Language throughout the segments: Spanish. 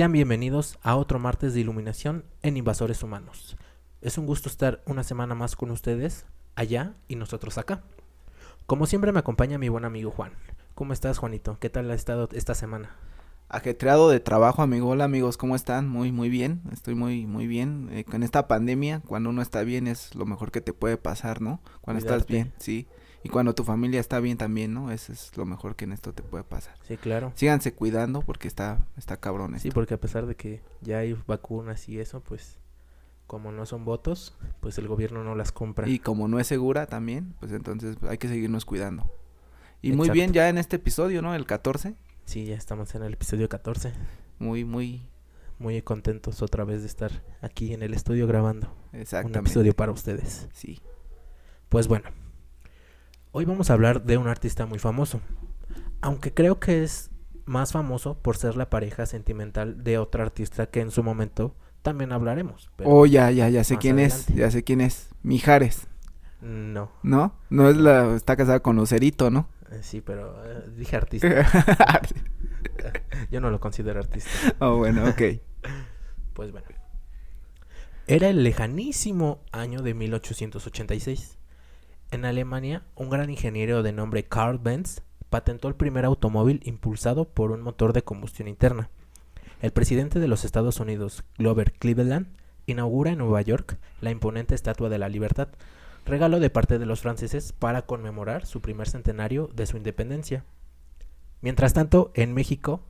Sean bienvenidos a otro martes de iluminación en Invasores Humanos. Es un gusto estar una semana más con ustedes allá y nosotros acá. Como siempre me acompaña mi buen amigo Juan. ¿Cómo estás, Juanito? ¿Qué tal ha estado esta semana? Ajetreado de trabajo, amigo. Hola, amigos, ¿cómo están? Muy, muy bien. Estoy muy, muy bien. Eh, con esta pandemia, cuando uno está bien es lo mejor que te puede pasar, ¿no? Cuando estás bien, sí. Y cuando tu familia está bien también, ¿no? Eso es lo mejor que en esto te puede pasar. Sí, claro. Síganse cuidando porque está, está cabrón esto. Sí, porque a pesar de que ya hay vacunas y eso, pues como no son votos, pues el gobierno no las compra. Y como no es segura también, pues entonces hay que seguirnos cuidando. Y muy Exacto. bien ya en este episodio, ¿no? El 14. Sí, ya estamos en el episodio 14. Muy, muy Muy contentos otra vez de estar aquí en el estudio grabando un exactamente. episodio para ustedes. Sí. Pues bueno, hoy vamos a hablar de un artista muy famoso, aunque creo que es más famoso por ser la pareja sentimental de otra artista que en su momento también hablaremos. Oh, ya, ya, ya sé quién adelante. es. Ya sé quién es. Mijares. no, ¿No? No es la. Está casada con Lucerito, ¿no? eh, sí, pero eh, dije artista. Yo no lo considero artista. oh, bueno, ok. Pues bueno. Era el lejanísimo año de 1886. En Alemania, un gran ingeniero de nombre Carl Benz patentó el primer automóvil impulsado por un motor de combustión interna. El presidente de los Estados Unidos, Glover Cleveland, inaugura en Nueva York la imponente Estatua de la Libertad, regalo de parte de los franceses para conmemorar su primer centenario de su independencia. Mientras tanto, en México,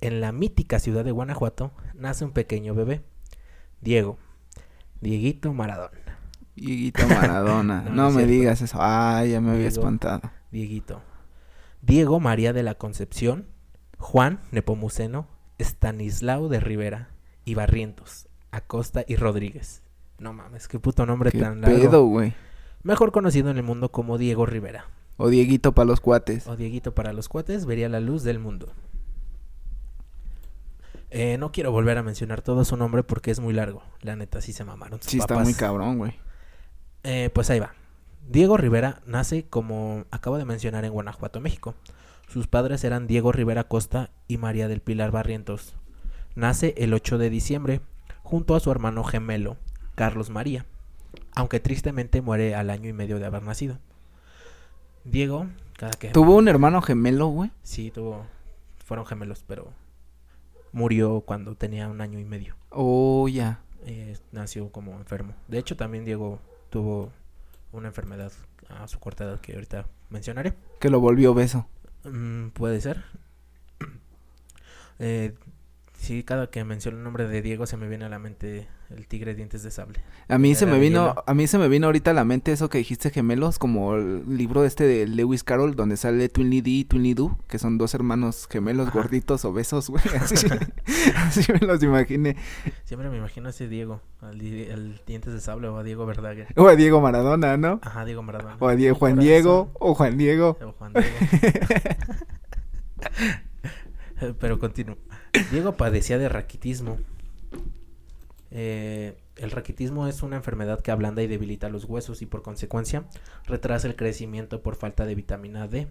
en la mítica ciudad de Guanajuato, nace un pequeño bebé, Diego, Dieguito Maradona, Dieguito Maradona. No, me cierto. digas eso. Ay, ya me había espantado. Dieguito. Diego María de la Concepción, Juan Nepomuceno, Estanislao de Rivera y Barrientos, Acosta y Rodríguez. No mames, qué puto nombre Qué tan largo. pedo, güey. Mejor conocido en el mundo como Diego Rivera. O Dieguito para los cuates. O Dieguito para los cuates vería la luz del mundo. Eh, no quiero volver a mencionar todo su nombre porque es muy largo. La neta, sí se mamaron. sus Sí, está muy cabrón, güey. Eh, pues ahí va. Diego Rivera nace, como acabo de mencionar, en Guanajuato, México. Sus padres eran Diego Rivera Costa y María del Pilar Barrientos. Nace el 8 de diciembre, junto a su hermano gemelo, Carlos María, aunque tristemente muere al año y medio de haber nacido. Diego, cada que... Tuvo un hermano gemelo, güey. Sí, tuvo... Fueron gemelos, pero murió cuando tenía un año y medio. Oh, ya. Eh, nació como enfermo. De hecho, también Diego tuvo una enfermedad a su corta edad que ahorita mencionaré. Que lo volvió beso. Mm, puede ser. Eh, sí, cada que menciono el nombre de Diego se me viene a la mente el tigre dientes de sable. A mí se me vino, hielo. a mí se me vino ahorita a la mente eso que dijiste gemelos, como el libro este de Lewis Carroll, donde sale Twinly D y Twinly Do, que son dos hermanos gemelos Ajá. gorditos obesos, güey. Así, así me los imaginé. Siempre me imagino a ese Diego, al, di- al dientes de sable o a Diego Verdaguer. O a Diego Maradona, ¿no? Ajá, Diego Maradona. O a Die- Juan. Diego, o Juan Diego. O Juan Diego. Pero continúo. Diego padecía de raquitismo. Eh, el raquitismo es una enfermedad que ablanda y debilita los huesos y por consecuencia retrasa el crecimiento por falta de vitamina D.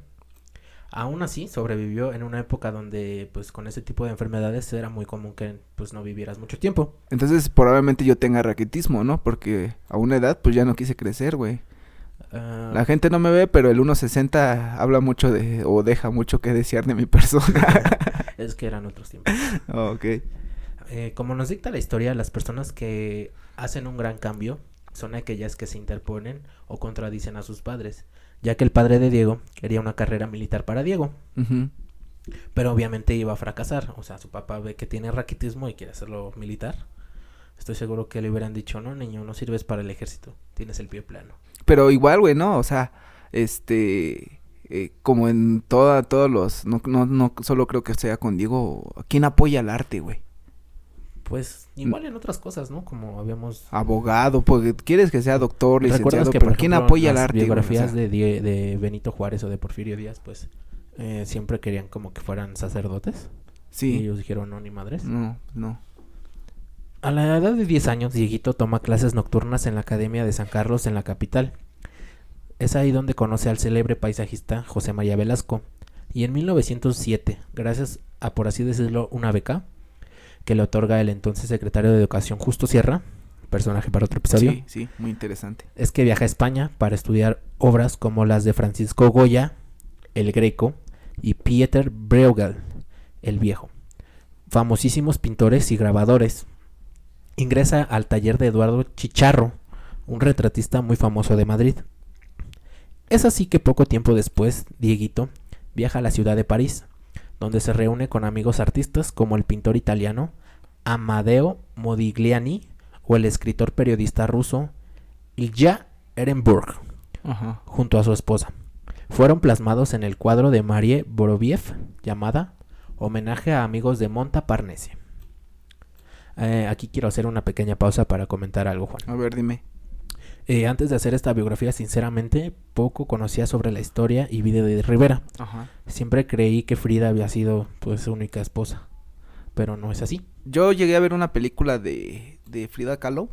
Aún así, sobrevivió en una época donde, pues, con ese tipo de enfermedades era muy común que, pues, no vivieras mucho tiempo. Entonces, probablemente yo tenga raquitismo, ¿no? Porque a una edad, pues ya no quise crecer, güey. Ah, La gente no me ve, pero el 1.60 habla mucho de, o deja mucho que desear de mi persona. es que eran otros tiempos. Oh, ok. Eh, como nos dicta la historia, las personas que hacen un gran cambio son aquellas que se interponen o contradicen a sus padres, ya que el padre de Diego quería una carrera militar para Diego, pero obviamente iba a fracasar, o sea, su papá ve que tiene raquitismo y quiere hacerlo militar. Estoy seguro que le hubieran dicho, no, niño, no sirves para el ejército, tienes el pie plano. Pero igual, güey, ¿no? O sea, este... eh, como en toda, todos los... No, no, no solo creo que sea con Diego. ¿Quién apoya el arte, güey? Pues igual en otras cosas, ¿no? Como habíamos... Abogado, porque quieres que sea doctor, ¿Recuerdas licenciado, que, pero por ¿quién ejemplo, apoya el las arte? güey? O biografías sea, de, Die- de Benito Juárez o de Porfirio Díaz, pues eh, siempre querían como que fueran sacerdotes. Y Sí. ellos dijeron, no, ni madres. No, no. A la edad de 10 años, Dieguito toma clases nocturnas en la Academia de San Carlos en la capital. Es ahí donde conoce al célebre paisajista José María Velasco. Y en 1907, gracias a, por así decirlo, una beca, que le otorga el entonces secretario de Educación Justo Sierra, personaje para otro episodio, Sí, sí, muy interesante. es que viaja a España para estudiar obras como las de Francisco Goya, el Greco, y Pieter Bruegel, el Viejo, famosísimos pintores y grabadores. Ingresa al taller de Eduardo Chicharro, un retratista muy famoso de Madrid. Es así que poco tiempo después, Dieguito viaja a la ciudad de París, donde se reúne con amigos artistas como el pintor italiano Amadeo Modigliani o el escritor periodista ruso Ilya Ehrenburg, Ajá. junto a su esposa. Fueron plasmados en el cuadro de Marie Boroviev llamada Homenaje a amigos de Montparnasse. Eh, aquí quiero hacer una pequeña pausa para comentar algo, Juan. A ver, dime. Eh, antes de hacer esta biografía, sinceramente, poco conocía sobre la historia y vida de Rivera. Ajá. Siempre creí que Frida había sido pues su única esposa, pero no es así. Yo llegué a ver una película de, de Frida Kahlo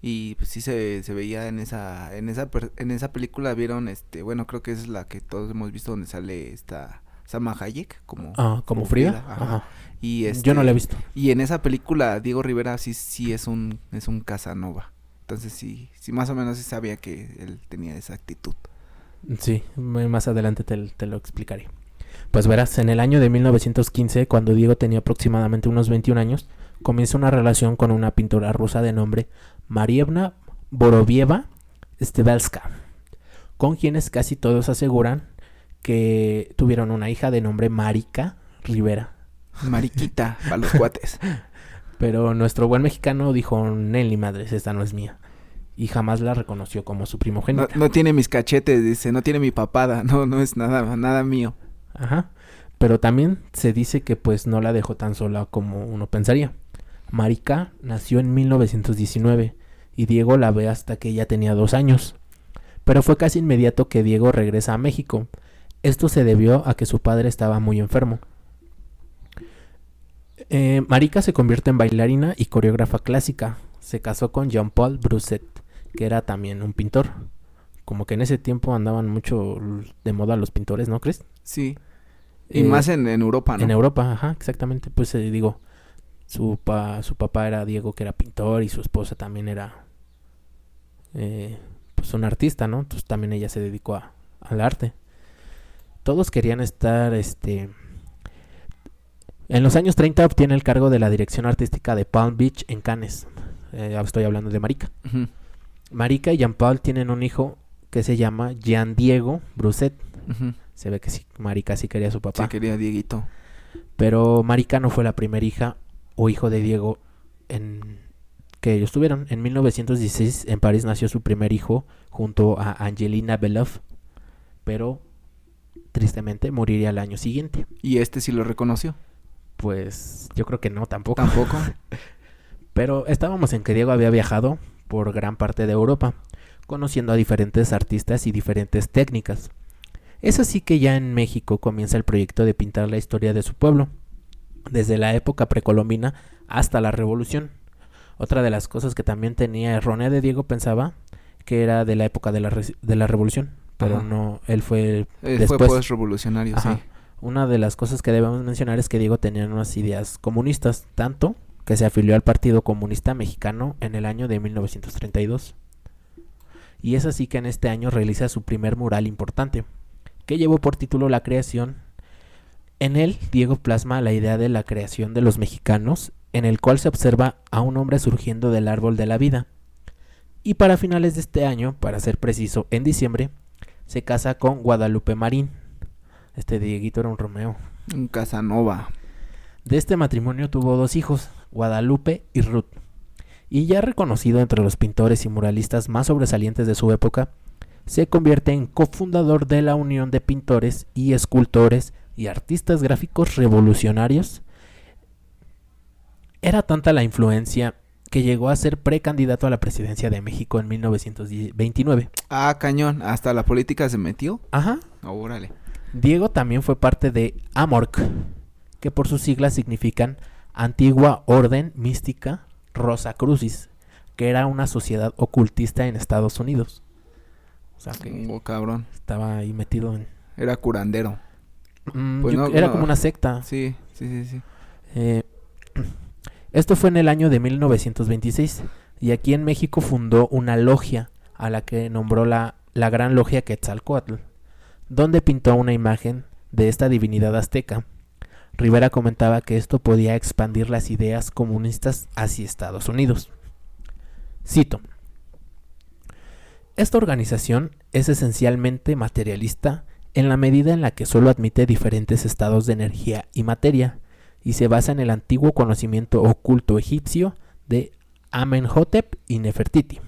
y pues sí se, se veía en esa en esa en esa película vieron este bueno creo que es la que todos hemos visto donde sale esta Salma Hayek como Ah, como Frida. ajá. Ajá. y este, Yo no la he visto. y en esa película Diego Rivera sí sí es un es un Casanova entonces sí sí más o menos sí sabía que él tenía esa actitud Sí, más adelante te, te lo explicaré. Pues verás, en el año de 1915, cuando Diego tenía aproximadamente unos 21 años, comienza una relación con una pintora rusa de nombre Marievna Borovieva Stevelska, con quienes casi todos aseguran que tuvieron una hija de nombre Marika Rivera. mariquita para los cuates Pero nuestro buen mexicano dijo, Nelly madres, esta no es mía. Y jamás la reconoció como su no, primogénita. no tiene mis cachetes dice no tiene mi papada no no es nada nada mío Ajá. Pero también se dice que pues no la dejó tan sola como uno pensaría. Marika nació en 1919 y Diego la ve hasta que ella tenía dos años. Pero fue casi inmediato que Diego regresa a México. Esto se debió a que su padre estaba muy enfermo. Eh, Marika se convierte en bailarina y coreógrafa clásica. Se casó con Jean-Paul Brousset, que era también un pintor. Como que en ese tiempo andaban mucho de moda los pintores, ¿no crees? sí y Eh, más en, en Europa no En Europa, ajá, exactamente. Pues eh, digo, su, pa- su papá era Diego, que era pintor, y su esposa también era eh, pues un artista, ¿no? Entonces también ella se dedicó a- al arte. Todos querían estar, este... En los años 30 obtiene el cargo de la dirección artística de Palm Beach en Cannes. Eh, estoy hablando de Marica. Ujú, Marica y Jean-Paul tienen un hijo que se llama Jean Diego Brousset. ujú. Se ve que sí, Marica sí quería a su papá. Sí, quería Dieguito. Pero Marica no fue la primera hija o hijo de Diego en que ellos tuvieron. En 1916 en París nació su primer hijo junto a Angelina Belov, pero tristemente moriría al año siguiente. Y este sí lo reconoció. Pues yo creo que no tampoco. Tampoco. Pero estábamos en que Diego había viajado por gran parte de Europa, conociendo a diferentes artistas y diferentes técnicas. Es así que ya en México comienza el proyecto de pintar la historia de su pueblo, desde la época precolombina hasta la revolución. Otra de las cosas que también tenía errónea de Diego pensaba que era de la época de la, re- de la revolución, pero Ajá. no, él fue después. revolucionario, sí. Una de las cosas que debemos mencionar es que Diego tenía unas ideas comunistas, tanto que se afilió al Partido Comunista Mexicano en el año de 1932. Y es así que en este año realiza su primer mural importante, que llevó por título La creación. En él, Diego plasma la idea de la creación de los mexicanos, en el cual se observa a un hombre surgiendo del árbol de la vida. Y para finales de este año, para ser preciso, en diciembre, se casa con Guadalupe Marín. Este Dieguito era un Romeo. Un Casanova. De este matrimonio tuvo dos hijos, Guadalupe y Ruth. Y ya reconocido entre los pintores y muralistas más sobresalientes de su época, se convierte en cofundador de la Unión de Pintores y Escultores y Artistas Gráficos Revolucionarios. Era tanta la influencia que llegó a ser precandidato a la presidencia de México en 1929. Ah, cañón. Hasta la política se metió. Ajá, Órale. Diego también fue parte de AMORC, que por sus siglas significan Antigua Orden Mística Rosa Crucis, que era una sociedad ocultista en Estados Unidos. O sea que Oh, cabrón. estaba ahí metido en... Era curandero. Mm, Pues no, era no. como una secta. Sí, sí, sí, sí. Eh, Esto fue en el año de 1926 y aquí en México fundó una logia a la que nombró la, la Gran Logia Quetzalcoatl, donde pintó una imagen de esta divinidad azteca. Rivera comentaba que esto podía expandir las ideas comunistas hacia Estados Unidos. Cito. Esta organización es esencialmente materialista en la medida en la que solo admite diferentes estados de energía y materia, y se basa en el antiguo conocimiento oculto egipcio de Amenhotep y Nefertiti.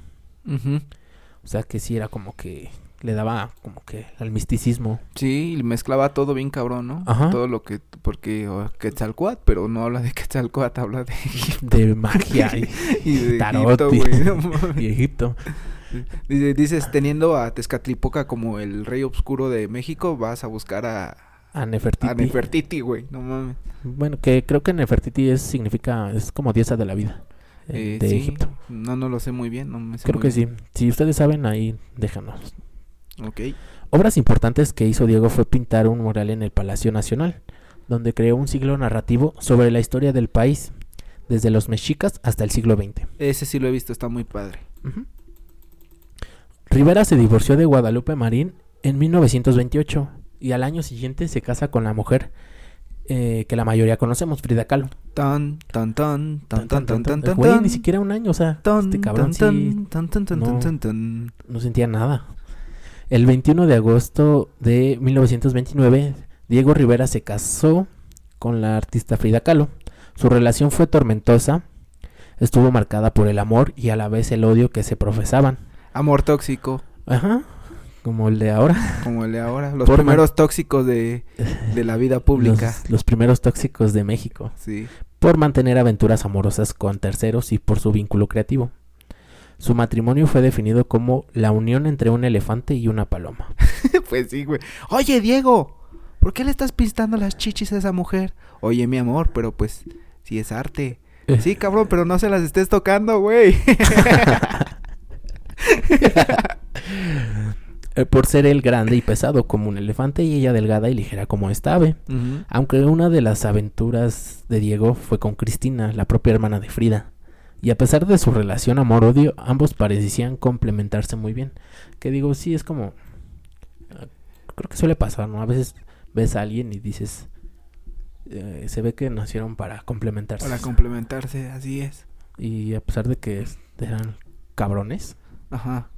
O sea que sí era como que le daba como que al misticismo. Sí, y mezclaba todo bien cabrón, ¿no? Ajá. Todo lo que, porque oh, Quetzalcoatl, pero no habla de Quetzalcoatl, habla de Egipto De magia y, y de Tarot Egipto, y- güey. y Egipto. Dice- Dices, teniendo a Tezcatlipoca como el rey oscuro de México, vas a buscar a, A Nefertiti. a Nefertiti, güey, no mames. Bueno, que creo que Nefertiti es, significa, es como diosa de la vida eh, Eh, de sí, Egipto. No, no lo sé muy bien, no me sé Creo que bien. sí. Si ustedes saben, ahí déjanos. Ok. Obras importantes que hizo Diego fue pintar un mural en el Palacio Nacional, donde creó un siglo narrativo sobre la historia del país, desde los mexicas hasta el siglo XX. Ese sí lo he visto, está muy padre. Rivera se divorció de Guadalupe Marín en 1928 y al año siguiente se casa con la mujer eh, que la mayoría conocemos, Frida Kahlo. Tan, tan, tan, tan, tan, tan, tan, tan, Güey, ni siquiera un año, o sea, Tan, este cabrón tan, sí tan, tan, tan, no. tan, tan, tan. no sentía nada. El 21 de agosto de 1929, Diego Rivera se casó con la artista Frida Kahlo. Su relación fue tormentosa, estuvo marcada por el amor y a la vez el odio que se profesaban. Amor tóxico, Ajá, como el de ahora. como el de ahora. Los Por man- primeros tóxicos de, de la vida pública. Los, los primeros tóxicos de México. Sí. Por mantener aventuras amorosas con terceros y por su vínculo creativo. Su matrimonio fue definido como la unión entre un elefante y una paloma. pues sí, güey. Oye, Diego, ¿por qué le estás pintando las chichis a esa mujer? Oye, mi amor, pero pues, si es arte. Sí, cabrón, pero no se las estés tocando, güey. Eh, por ser él grande y pesado como un elefante y ella delgada y ligera como esta ave. Aunque una de las aventuras de Diego fue con Cristina, la propia hermana de Frida. Y a pesar de su relación amor-odio, ambos parecían complementarse muy bien. Que digo, sí, es como... eh, Creo que suele pasar, ¿no? A veces ves a alguien y dices... eh, se ve que nacieron para complementarse. Para complementarse, así es. y a pesar de que eran cabrones. Ajá.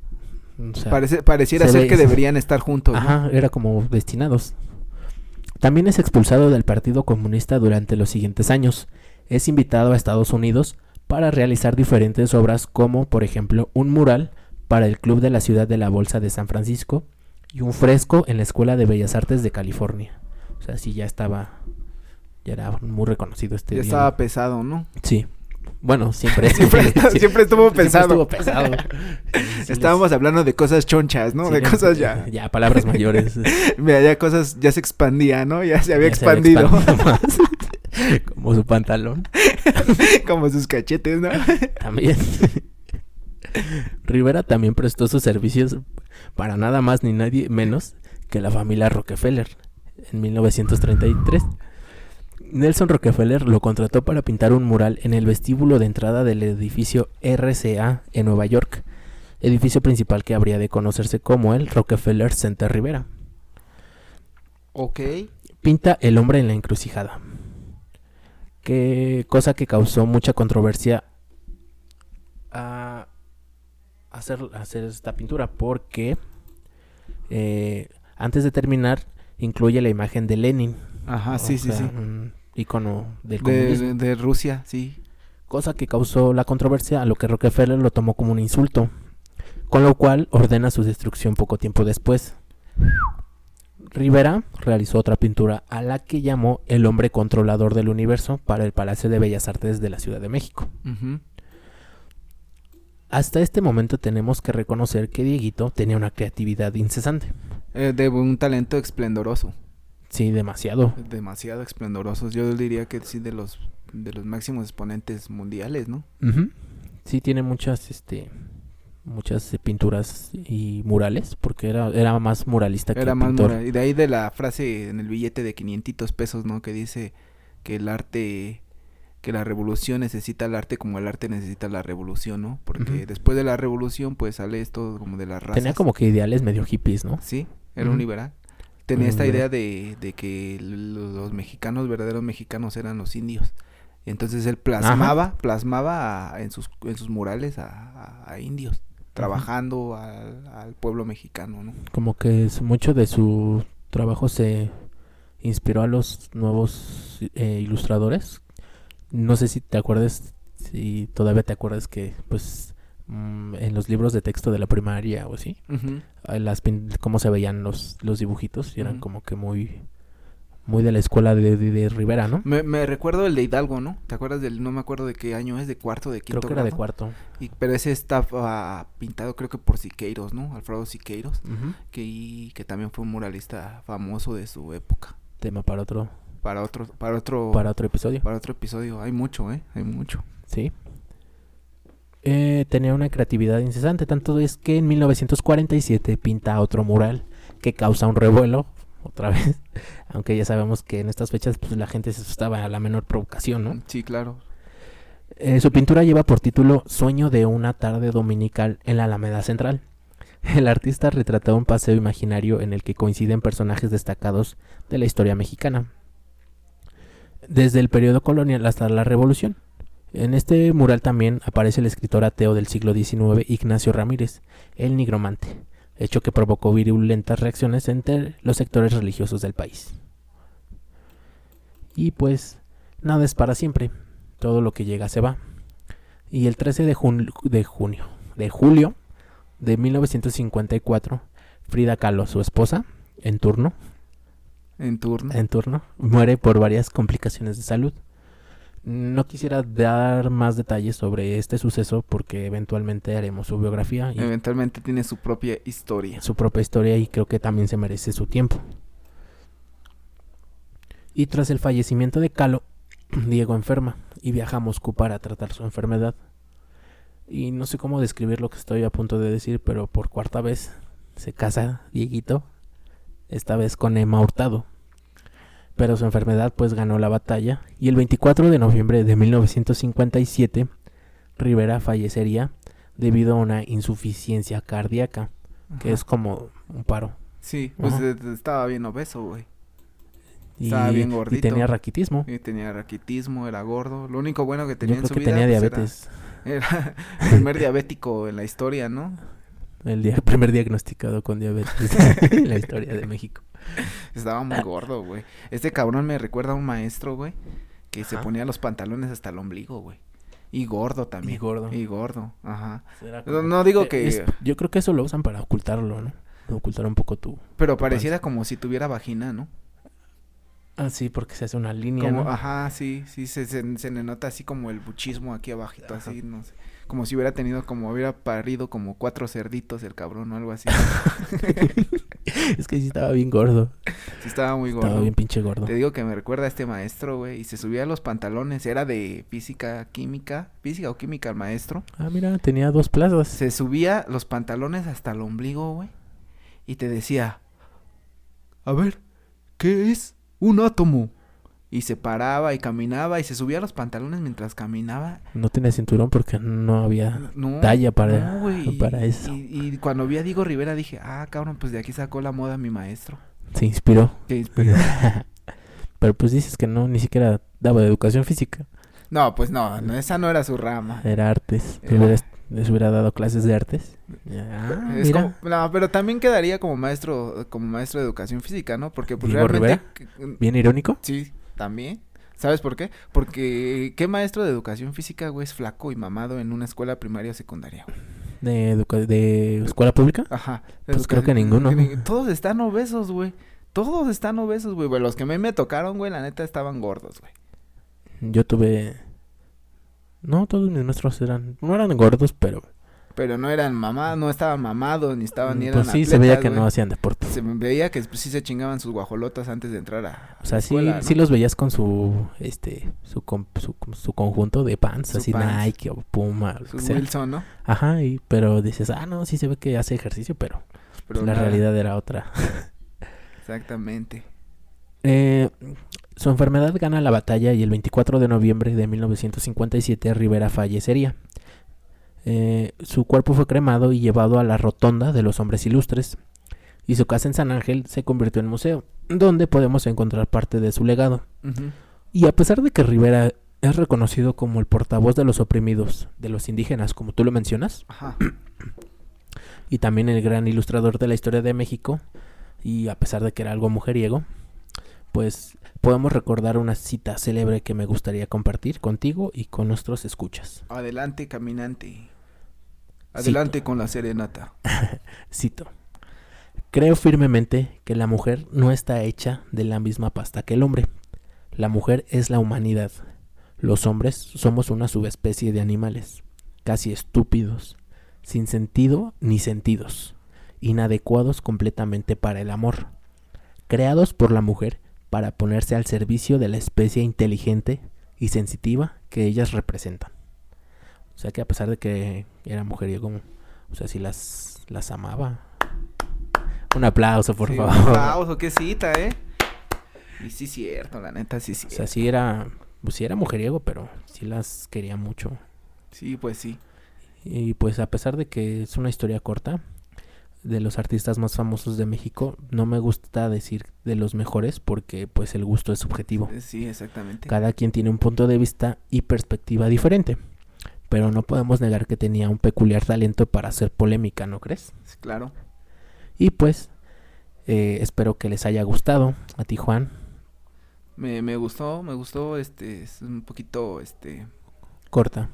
o sea, Parece, pareciera se ser ve- que deberían estar juntos, ¿no? Ajá, era como destinados. También es expulsado del Partido Comunista durante los siguientes años. Es invitado a Estados Unidos para realizar diferentes obras como, por ejemplo, un mural para el Club de la Ciudad de la Bolsa de San Francisco y un fresco en la Escuela de Bellas Artes de California. O sea, sí ya estaba, ya era muy reconocido este Ya estaba pesado, ¿no? Sí. Bueno, siempre. Siempre, está- siempre estuvo pesado. estuvo pesado. Sí, Estábamos hablando de cosas chonchas, ¿no? sí, de cosas ya. Ya, palabras mayores. Mira, ya cosas, ya se expandía, ¿no? Ya se había Ya se había expandido. expandido más. Como su pantalón. Como sus cachetes, ¿no? También. Rivera también prestó sus servicios para nada más ni nadie menos que la familia Rockefeller en 1933. Nelson Rockefeller lo contrató para pintar un mural en el vestíbulo de entrada del edificio RCA en Nueva York, edificio principal que habría de conocerse como el Rockefeller Center Rivera. Ok. Pinta El hombre en la encrucijada. Que cosa que causó mucha controversia a hacer, hacer esta pintura porque eh, antes de terminar incluye la imagen de Lenin. Ajá, sí, sí, sí. Un icono del De, de Rusia, sí. Cosa que causó la controversia a lo que Rockefeller lo tomó como un insulto. Con lo cual ordena su destrucción poco tiempo después. Rivera realizó otra pintura a la que llamó El hombre controlador del universo para el Palacio de Bellas Artes de la Ciudad de México. Hasta este momento tenemos que reconocer que Dieguito tenía una creatividad incesante. Eh, de un talento esplendoroso. Sí, demasiado. Demasiado esplendoroso. Yo diría que sí, de los, de los máximos exponentes mundiales, ¿no? Sí, tiene muchas, este, muchas pinturas y murales, porque era, era más muralista que Era más pintor. Y de ahí de la frase en el billete de 500 pesos, ¿no? Que dice que el arte que la revolución necesita el arte como el arte necesita la revolución, ¿no? Porque después de la revolución, pues sale esto como de las razas. Tenía como que ideales medio hippies, ¿no? Sí, era un liberal. Tenía esta idea de, de que los mexicanos, verdaderos mexicanos, eran los indios. Entonces él plasmaba, plasmaba a- en sus en sus murales a, a- a indios trabajando al, al pueblo mexicano, ¿no? Como que es- mucho de su trabajo se inspiró a los nuevos eh, ilustradores. No sé si te acuerdas, si todavía te acuerdas que, pues, mm, en los libros de texto de la primaria o así, eh, las pin- cómo se veían los, los dibujitos y eran como que muy, muy de la escuela de, de- de Rivera, ¿no? Me, me recuerdo el de Hidalgo, ¿no? ¿Te acuerdas del, no me acuerdo de qué año es, de cuarto, de quinto Creo que era de grado? cuarto. Y- pero ese está ah, pintado creo que por Siqueiros, ¿no? Alfredo Siqueiros, Ujú. que, y que también fue un muralista famoso de su época. Tema para otro, Para otro, para otro, para otro episodio. para otro episodio. Hay mucho, ¿eh? Hay mucho. Sí. Eh, tenía una creatividad incesante, tanto es que en 1947 pinta otro mural que causa un revuelo, otra vez, aunque ya sabemos que en estas fechas pues, la gente se asustaba a la menor provocación, ¿no? Sí, claro. Eh, su pintura lleva por título Sueño de una tarde dominical en la Alameda Central. El artista retrató un paseo imaginario en el que coinciden personajes destacados de la historia mexicana, desde el periodo colonial hasta la Revolución. En este mural también aparece el escritor ateo del siglo XIX Ignacio Ramírez, el nigromante, hecho que provocó virulentas reacciones entre los sectores religiosos del país. Y pues, nada es para siempre todo lo que llega se va. Y el 13 de, jun- de junio, de julio de 1954, Frida Kahlo, su esposa, en turno, En turno. en turno, muere por varias complicaciones de salud. No quisiera dar más detalles sobre este suceso porque eventualmente haremos su biografía y Eventualmente tiene su propia historia. su propia historia y creo que también se merece su tiempo. Y tras el fallecimiento de Calo, Diego enferma y viaja a Moscú para tratar su enfermedad. Y no sé cómo describir lo que estoy a punto de decir, pero por cuarta vez se casa Dieguito, esta vez con Emma Hurtado. Pero su enfermedad pues ganó la batalla y el 24 de noviembre de 1957 Rivera fallecería debido a una insuficiencia cardíaca que Ajá. es como un paro. Sí, pues Ajá. eh, estaba bien obeso, güey. Y, Estaba bien y gordito. tenía raquitismo. Y tenía raquitismo, era gordo. Lo único bueno que Yo tenía en creo su que vida tenía pues, era- diabetes. Era, el primer diabético en la historia, ¿no? El dia- primer diagnosticado con diabetes en la historia de México. Estaba muy gordo, güey. Este cabrón me recuerda a un maestro, güey, que se ponía los pantalones hasta el ombligo, güey. Y gordo también. Y gordo. Y gordo, ajá. No, no digo Eh, que... es- yo creo que eso lo usan para ocultarlo, ¿no? Ocultar un poco tu... Pero pareciera como si tuviera vagina, ¿no? Ah, sí, porque se hace una línea, Como, ¿no? ajá, sí, sí, se, se, se le nota así como el buchismo aquí abajito, así, no sé. Como si hubiera tenido, como hubiera parido como cuatro cerditos el cabrón o algo así. es que sí estaba bien gordo. Sí estaba muy gordo. Estaba bien pinche gordo. Te digo que me recuerda a este maestro, güey, y se subía a los pantalones, era de física, química, física o química el maestro. Ah, mira, tenía dos plazas. Se subía los pantalones hasta el ombligo, güey, y te decía, a ver, ¿qué es un átomo? Y se paraba y caminaba y se subía los pantalones mientras caminaba. No tenía cinturón porque no había... No, Talla para- no, eso. Y, y cuando vi a Diego Rivera dije, ah, cabrón, pues de aquí sacó la moda mi maestro. Se inspiró. Que inspiró. Pero pues dices que no, ni siquiera daba educación física. no, pues no, no, esa no era su rama. Era artes. Era- Hubiera- Les hubiera dado clases de artes. Ah, Es mira. como- no, pero también quedaría como maestro, como maestro de educación física, ¿no? Porque pues ¿Diego realmente, Bien irónico. sí, también. ¿Sabes por qué? Porque ¿qué maestro de educación física, güey, es flaco y mamado en una escuela primaria o secundaria? güey? De, educa- de escuela pública. Ajá. Pues creo que ninguno. Todos están obesos, güey. Todos están obesos, güey. Güey, Los que a mí me tocaron, güey, la neta estaban gordos, güey. Yo tuve. No, todos mis maestros eran. No eran gordos, pero. Pero no eran mamados, no estaban mamados, ni estaban, ni eran pues sí, se veía que no hacían deporte. Se veía que pues, sí se chingaban sus guajolotas antes de entrar a, O sea, sí, sí los veías con su. Este. Su, su, su conjunto de pants, Su así pants. Nike o Puma. Su. Wilson, ¿no? Ajá, y, pero dices, ah, no, sí se ve que hace ejercicio, pero, Pero la realidad era otra. Exactamente. Eh, su enfermedad gana la batalla y el 24 de noviembre de 1957 Rivera fallecería. Eh, su cuerpo fue cremado y llevado a la rotonda de los hombres ilustres, y su casa en San Ángel se convirtió en museo, donde podemos encontrar parte de su legado. Y a pesar de que Rivera es reconocido como el portavoz de los oprimidos, de los indígenas, como tú lo mencionas, Ajá. y también el gran ilustrador de la historia de México, y a pesar de que era algo mujeriego, pues podemos recordar una cita célebre que me gustaría compartir contigo y con nuestros escuchas. Adelante, caminante. Adelante con la serenata. Cito. Creo firmemente que la mujer no está hecha de la misma pasta que el hombre. La mujer es la humanidad. Los hombres somos una subespecie de animales, casi estúpidos, sin sentido ni sentidos, inadecuados completamente para el amor, creados por la mujer para ponerse al servicio de la especie inteligente y sensitiva que ellas representan. O sea que a pesar de que era mujeriego, o sea, si las, las amaba. Un aplauso, por Sí, favor. Un aplauso, qué cita, ¿eh? Y sí, cierto, la neta, sí, sí. O sea, sí era, pues sí era mujeriego, pero sí las quería mucho. Sí, pues sí. Y pues a pesar de que es una historia corta, de los artistas más famosos de México, no me gusta decir de los mejores porque pues el gusto es subjetivo. Sí, exactamente. Cada quien tiene un punto de vista y perspectiva diferente. Pero no podemos negar que tenía un peculiar talento para hacer polémica, ¿no crees? Claro. Y pues eh, espero que les haya gustado a ti, Juan. Me, me gustó, me gustó, este, es un poquito, este, Corta.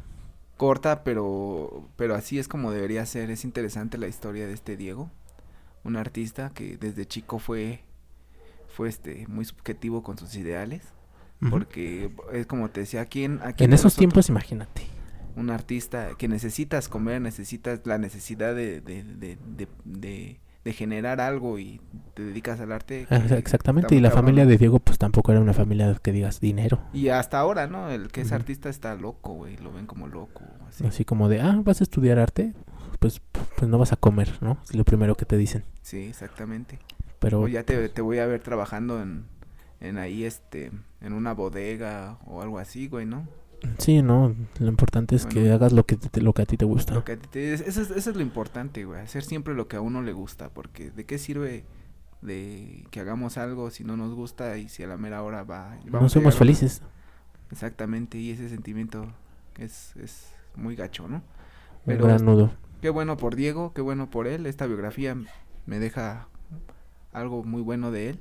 corta, pero, pero así es como debería ser. Es interesante la historia de este Diego, un artista que desde chico fue, fue este, muy subjetivo con sus ideales, porque es como te decía, aquí en, aquí En esos nosotros, tiempos, imagínate. Un artista que necesitas comer, necesitas la necesidad de, de, de, de, generar algo y te dedicas al arte. Ah, Exactamente, y la cabrón, familia de Diego pues tampoco era una familia que digas dinero. Y hasta ahora, ¿no? El que es Ujú. artista está loco, güey, lo ven como loco, así. Así como de, ah, vas a estudiar arte, pues, pues no vas a comer, ¿no? Es lo primero que te dicen. Sí, exactamente. Pero O ya te, te voy a ver trabajando en, en ahí, este, en una bodega o algo así, güey, ¿no? Sí, no, lo importante es que hagas lo que, te- lo que a ti te gusta. Lo que a ti te- eso, es, eso es lo importante, güey, hacer siempre lo que a uno le gusta, porque ¿de qué sirve de que hagamos algo si no nos gusta y si a la mera hora va... No vamos a somos felices. Exactamente, y ese sentimiento es, es muy gacho, ¿no? Un Pero gran nudo. Qué bueno por Diego, qué bueno por él. Esta biografía me deja algo muy bueno de él.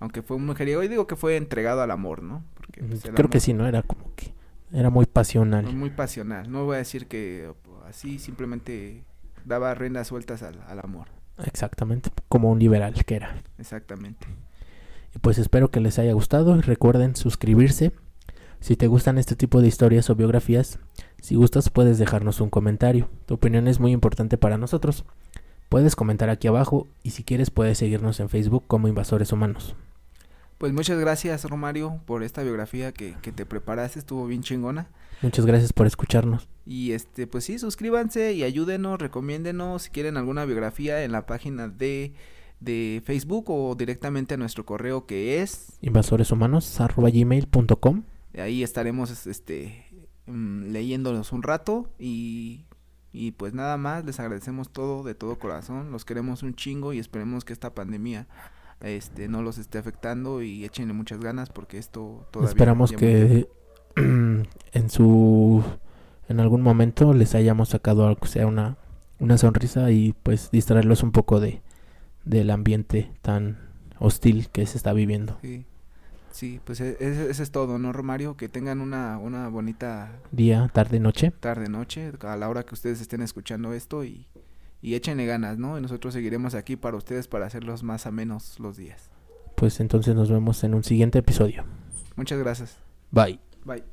Aunque fue un mujeriego, y digo que fue entregado al amor, ¿no? Porque pues, el Creo que sí, ¿no? Era como era muy pasional. Muy pasional. No voy a decir que así simplemente daba riendas sueltas al, al amor. Exactamente, como un liberal que era. Exactamente. Y pues espero que les haya gustado y recuerden suscribirse. Si te gustan este tipo de historias o biografías, si gustas puedes dejarnos un comentario. Tu opinión es muy importante para nosotros. Puedes comentar aquí abajo y si quieres puedes seguirnos en Facebook como Invasores Humanos. Pues muchas gracias, Romario, por esta biografía que, que te preparaste. Estuvo bien chingona. Muchas gracias por escucharnos. Y este, pues sí, suscríbanse y ayúdenos, recomiéndenos si quieren alguna biografía en la página de, de Facebook o directamente a nuestro correo que es. Invasoreshumanos.gmail.com Ahí estaremos este mm, leyéndolos un rato y, y pues nada más, les agradecemos todo de todo corazón, los queremos un chingo y esperemos que esta pandemia este no los esté afectando y échenle muchas ganas porque esto todavía Esperamos que en su en algún momento les hayamos sacado algo sea una una sonrisa y pues distraerlos un poco de del ambiente tan hostil que se está viviendo. Sí, sí, pues e- ese, ese es todo, ¿no, Romario? Que tengan una, una bonita Día, tarde, noche. tarde, noche, a la hora que ustedes estén escuchando esto y, y échenle ganas, ¿no? Y nosotros seguiremos aquí para ustedes para hacerlos más amenos los días. Pues entonces nos vemos en un siguiente episodio. Muchas gracias. Bye. Bye.